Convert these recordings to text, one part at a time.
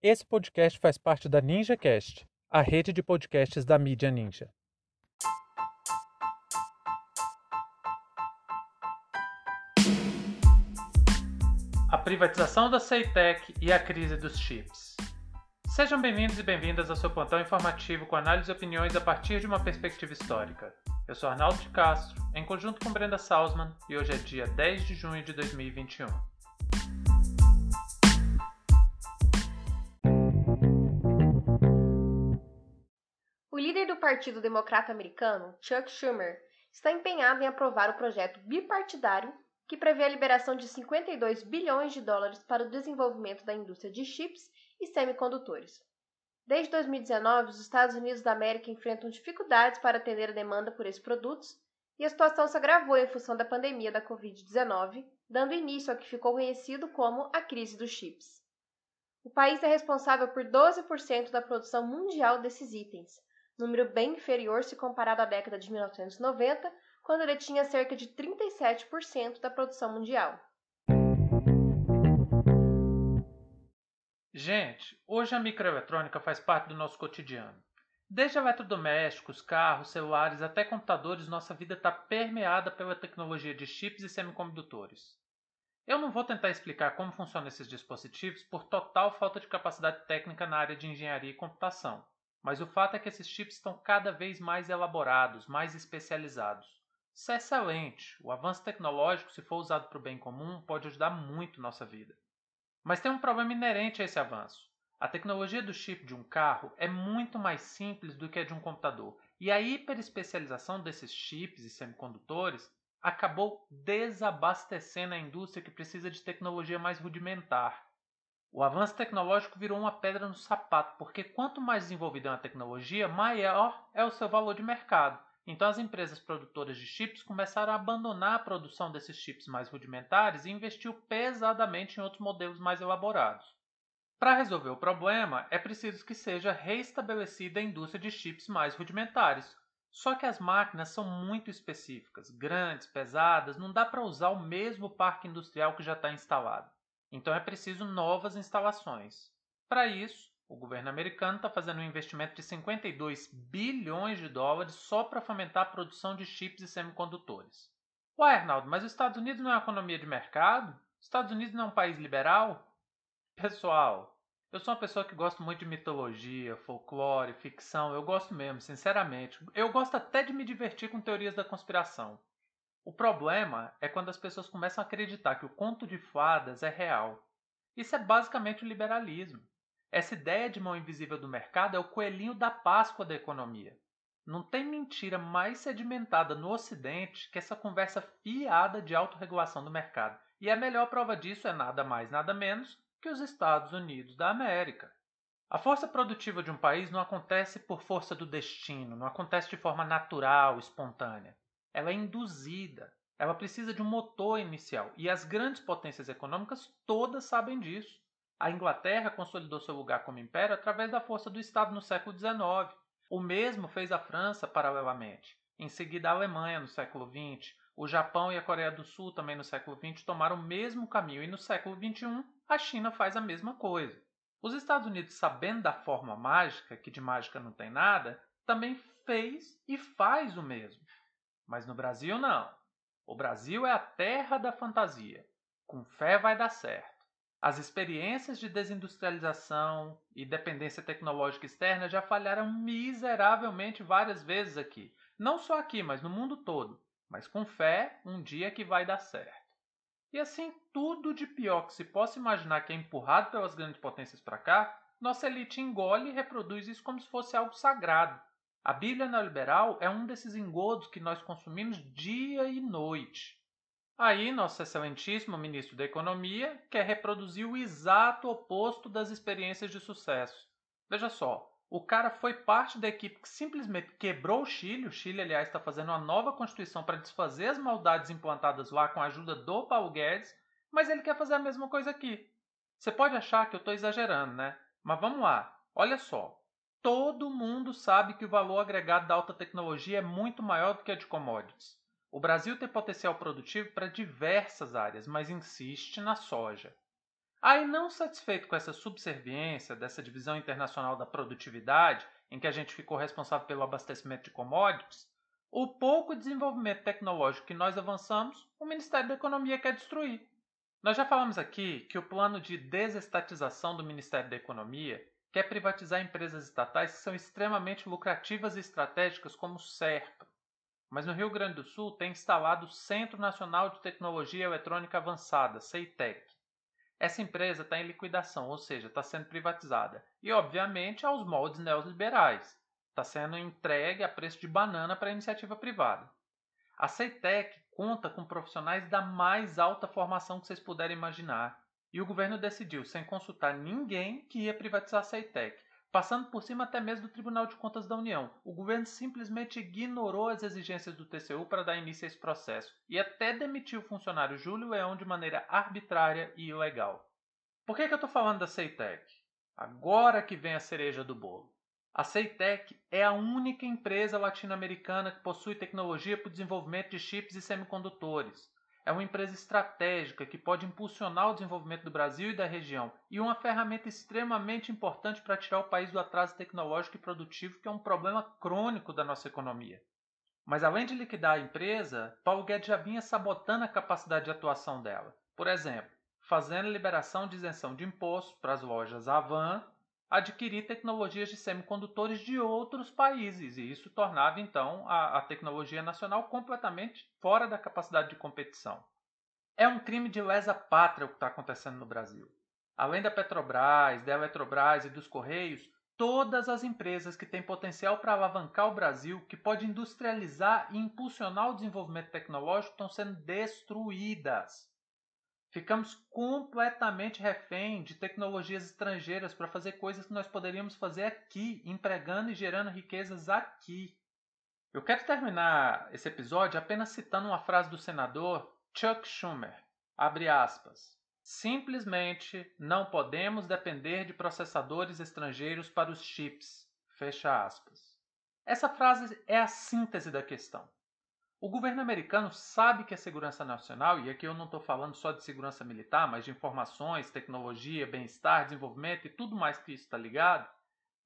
Esse podcast faz parte da NinjaCast, a rede de podcasts da mídia Ninja. A privatização da Ceitec e a crise dos chips. Sejam bem-vindos e bem-vindas ao seu plantão informativo com análise e opiniões a partir de uma perspectiva histórica. Eu sou Arnaldo de Castro, em conjunto com Brenda Salzman, e hoje é dia 10 de junho de 2021. O líder do Partido Democrata Americano, Chuck Schumer, está empenhado em aprovar o projeto bipartidário que prevê a liberação de 52 bilhões de dólares para o desenvolvimento da indústria de chips e semicondutores. Desde 2019, os Estados Unidos da América enfrentam dificuldades para atender a demanda por esses produtos e a situação se agravou em função da pandemia da Covid-19, dando início ao que ficou conhecido como a crise dos chips. O país é responsável por 12% da produção mundial desses itens, número bem inferior se comparado à década de 1990, quando ele tinha cerca de 37% da produção mundial. Gente, hoje a microeletrônica faz parte do nosso cotidiano. Desde eletrodomésticos, carros, celulares até computadores, nossa vida está permeada pela tecnologia de chips e semicondutores. Eu não vou tentar explicar como funcionam esses dispositivos por total falta de capacidade técnica na área de engenharia e computação, mas o fato é que esses chips estão cada vez mais elaborados, mais especializados. Isso é excelente. O avanço tecnológico, se for usado para o bem comum, pode ajudar muito nossa vida. Mas tem um problema inerente a esse avanço. A tecnologia do chip de um carro é muito mais simples do que a de um computador, e a hiperespecialização desses chips e semicondutores acabou desabastecendo a indústria que precisa de tecnologia mais rudimentar. O avanço tecnológico virou uma pedra no sapato, porque quanto mais desenvolvida é uma tecnologia, maior é o seu valor de mercado. Então as empresas produtoras de chips começaram a abandonar a produção desses chips mais rudimentares e investiu pesadamente em outros modelos mais elaborados. Para resolver o problema, é preciso que seja reestabelecida a indústria de chips mais rudimentares. Só que as máquinas são muito específicas, grandes, pesadas, não dá para usar o mesmo parque industrial que já está instalado. Então é preciso novas instalações. Para isso, o governo americano está fazendo um investimento de 52 bilhões de dólares só para fomentar a produção de chips e semicondutores. Ué, Arnaldo, mas os Estados Unidos não é uma economia de mercado? Os Estados Unidos não é um país liberal? Pessoal, eu sou uma pessoa que gosta muito de mitologia, folclore, ficção. Eu gosto mesmo, sinceramente. Eu gosto até de me divertir com teorias da conspiração. O problema é quando as pessoas começam a acreditar que o conto de fadas é real. Isso é basicamente o liberalismo. Essa ideia de mão invisível do mercado é o coelhinho da Páscoa da economia. Não tem mentira mais sedimentada no Ocidente que essa conversa fiada de autorregulação do mercado. E a melhor prova disso é nada mais, nada menos que os Estados Unidos da América. A força produtiva de um país não acontece por força do destino, não acontece de forma natural, espontânea. Ela é induzida, ela precisa de um motor inicial. E as grandes potências econômicas todas sabem disso. A Inglaterra consolidou seu lugar como império através da força do Estado no século XIX. O mesmo fez a França paralelamente. Em seguida, a Alemanha no século XX. O Japão e a Coreia do Sul também no século XX tomaram o mesmo caminho e no século XXI a China faz a mesma coisa. Os Estados Unidos, sabendo da forma mágica, que de mágica não tem nada, também fez e faz o mesmo. Mas no Brasil não. O Brasil é a terra da fantasia. Com fé vai dar certo. As experiências de desindustrialização e dependência tecnológica externa já falharam miseravelmente várias vezes aqui. Não só aqui, mas no mundo todo. Mas com fé, um dia que vai dar certo. E assim, tudo de pior que se possa imaginar que é empurrado pelas grandes potências para cá, nossa elite engole e reproduz isso como se fosse algo sagrado. A Bíblia neoliberal é um desses engodos que nós consumimos dia e noite. Aí, nosso excelentíssimo ministro da Economia quer reproduzir o exato oposto das experiências de sucesso. Veja só, o cara foi parte da equipe que simplesmente quebrou o Chile. O Chile, aliás, está fazendo uma nova constituição para desfazer as maldades implantadas lá com a ajuda do Paulo Guedes, mas ele quer fazer a mesma coisa aqui. Você pode achar que eu estou exagerando, né? Mas vamos lá. Olha só. Todo mundo sabe que o valor agregado da alta tecnologia é muito maior do que a de commodities. O Brasil tem potencial produtivo para diversas áreas, mas insiste na soja. Aí, não satisfeito com essa subserviência dessa divisão internacional da produtividade, em que a gente ficou responsável pelo abastecimento de commodities, o pouco desenvolvimento tecnológico que nós avançamos, o Ministério da Economia quer destruir. Nós já falamos aqui que o plano de desestatização do Ministério da Economia quer privatizar empresas estatais que são extremamente lucrativas e estratégicas, como o CERPA. Mas no Rio Grande do Sul tem instalado o Centro Nacional de Tecnologia Eletrônica Avançada, CEITEC. Essa empresa está em liquidação, ou seja, está sendo privatizada. E, obviamente, aos moldes neoliberais. Está sendo entregue a preço de banana para a iniciativa privada. A CEITEC conta com profissionais da mais alta formação que vocês puderem imaginar. E o governo decidiu, sem consultar ninguém, que ia privatizar a CEITEC, passando por cima até mesmo do Tribunal de Contas da União. O governo simplesmente ignorou as exigências do TCU para dar início a esse processo e até demitiu o funcionário Júlio Leão de maneira arbitrária e ilegal. Por que, que eu estou falando da CEITEC? Agora que vem a cereja do bolo. A Ceitec é a única empresa latino-americana que possui tecnologia para o desenvolvimento de chips e semicondutores. É uma empresa estratégica que pode impulsionar o desenvolvimento do Brasil e da região e uma ferramenta extremamente importante para tirar o país do atraso tecnológico e produtivo, que é um problema crônico da nossa economia. Mas além de liquidar a empresa, Paulo Guedes já vinha sabotando a capacidade de atuação dela. Por exemplo, fazendo liberação de isenção de impostos para as lojas Avan adquirir tecnologias de semicondutores de outros países, e isso tornava então a, a, tecnologia nacional completamente fora da capacidade de competição. É um crime de lesa pátria o que está acontecendo no Brasil. Além da Petrobras, da Eletrobras e dos Correios, todas as empresas que têm potencial para alavancar o Brasil, que pode industrializar e impulsionar o desenvolvimento tecnológico, estão sendo destruídas. Ficamos completamente refém de tecnologias estrangeiras para fazer coisas que nós poderíamos fazer aqui, empregando e gerando riquezas aqui. Eu quero terminar esse episódio apenas citando uma frase do senador Chuck Schumer. Abre aspas. Simplesmente não podemos depender de processadores estrangeiros para os chips. Fecha aspas. Essa frase é a síntese da questão. O governo americano sabe que a segurança nacional, e aqui eu não estou falando só de segurança militar, mas de informações, tecnologia, bem-estar, desenvolvimento e tudo mais que isso está ligado,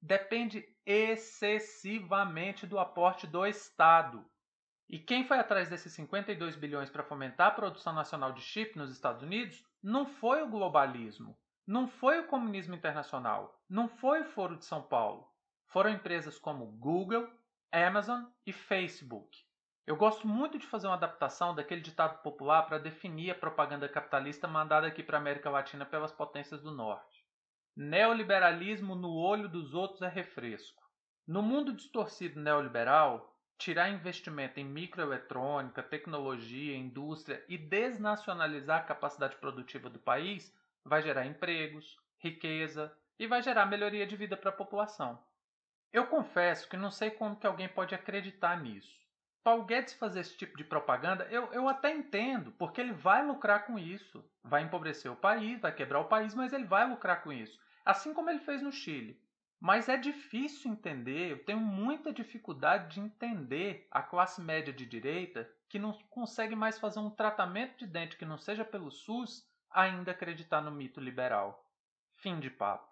depende excessivamente do aporte do Estado. E quem foi atrás desses 52 bilhões para fomentar a produção nacional de chip nos Estados Unidos não foi o globalismo, não foi o comunismo internacional, não foi o Foro de São Paulo. Foram empresas como Google, Amazon e Facebook. Eu gosto muito de fazer uma adaptação daquele ditado popular para definir a propaganda capitalista mandada aqui para a América Latina pelas potências do Norte. Neoliberalismo no olho dos outros é refresco. No mundo distorcido neoliberal, tirar investimento em microeletrônica, tecnologia, indústria e desnacionalizar a capacidade produtiva do país vai gerar empregos, riqueza e vai gerar melhoria de vida para a população. Eu confesso que não sei como que alguém pode acreditar nisso. Paulo Guedes fazer esse tipo de propaganda, eu, eu até entendo, porque ele vai lucrar com isso. Vai empobrecer o país, vai quebrar o país, mas ele vai lucrar com isso. Assim como ele fez no Chile. Mas é difícil entender, eu tenho muita dificuldade de entender a classe média de direita que não consegue mais fazer um tratamento de dente que não seja pelo SUS, ainda acreditar no mito liberal. Fim de papo.